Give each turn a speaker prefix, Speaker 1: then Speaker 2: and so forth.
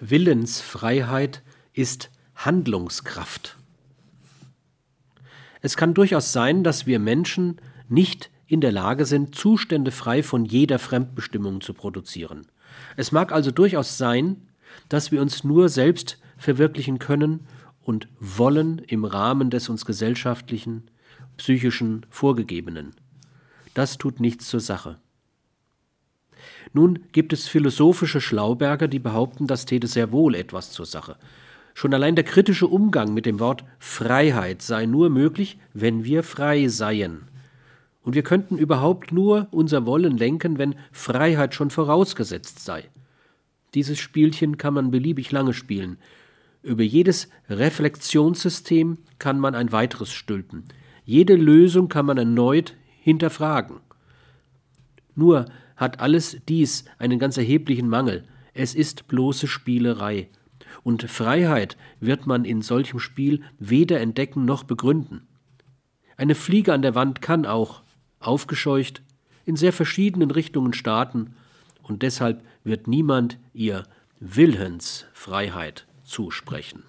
Speaker 1: Willensfreiheit ist Handlungskraft. Es kann durchaus sein, dass wir Menschen nicht in der Lage sind, Zustände frei von jeder Fremdbestimmung zu produzieren. Es mag also durchaus sein, dass wir uns nur selbst verwirklichen können und wollen im Rahmen des uns gesellschaftlichen, psychischen Vorgegebenen. Das tut nichts zur Sache. Nun gibt es philosophische Schlauberger, die behaupten, das täte sehr wohl etwas zur Sache. Schon allein der kritische Umgang mit dem Wort Freiheit sei nur möglich, wenn wir frei seien. Und wir könnten überhaupt nur unser Wollen lenken, wenn Freiheit schon vorausgesetzt sei. Dieses Spielchen kann man beliebig lange spielen. Über jedes Reflexionssystem kann man ein weiteres stülpen. Jede Lösung kann man erneut hinterfragen. Nur hat alles dies einen ganz erheblichen Mangel. Es ist bloße Spielerei. Und Freiheit wird man in solchem Spiel weder entdecken noch begründen. Eine Fliege an der Wand kann auch, aufgescheucht, in sehr verschiedenen Richtungen starten, und deshalb wird niemand ihr Willensfreiheit zusprechen.